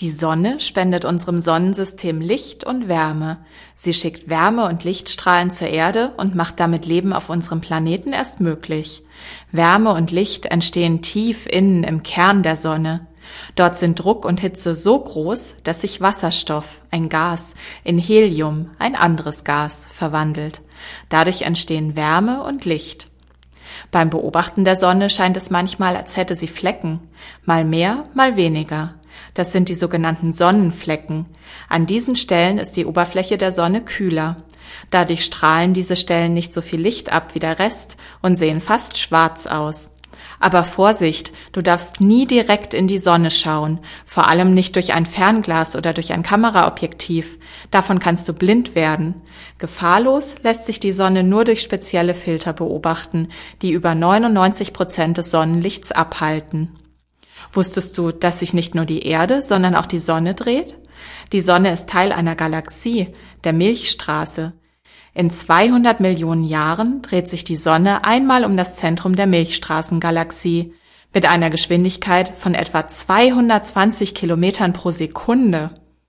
Die Sonne spendet unserem Sonnensystem Licht und Wärme. Sie schickt Wärme und Lichtstrahlen zur Erde und macht damit Leben auf unserem Planeten erst möglich. Wärme und Licht entstehen tief innen im Kern der Sonne. Dort sind Druck und Hitze so groß, dass sich Wasserstoff, ein Gas, in Helium, ein anderes Gas, verwandelt. Dadurch entstehen Wärme und Licht. Beim Beobachten der Sonne scheint es manchmal, als hätte sie Flecken, mal mehr, mal weniger. Das sind die sogenannten Sonnenflecken. An diesen Stellen ist die Oberfläche der Sonne kühler. Dadurch strahlen diese Stellen nicht so viel Licht ab wie der Rest und sehen fast schwarz aus. Aber Vorsicht, du darfst nie direkt in die Sonne schauen, vor allem nicht durch ein Fernglas oder durch ein Kameraobjektiv. Davon kannst du blind werden. Gefahrlos lässt sich die Sonne nur durch spezielle Filter beobachten, die über 99 Prozent des Sonnenlichts abhalten. Wusstest du, dass sich nicht nur die Erde, sondern auch die Sonne dreht? Die Sonne ist Teil einer Galaxie, der Milchstraße. In 200 Millionen Jahren dreht sich die Sonne einmal um das Zentrum der Milchstraßengalaxie mit einer Geschwindigkeit von etwa 220 Kilometern pro Sekunde.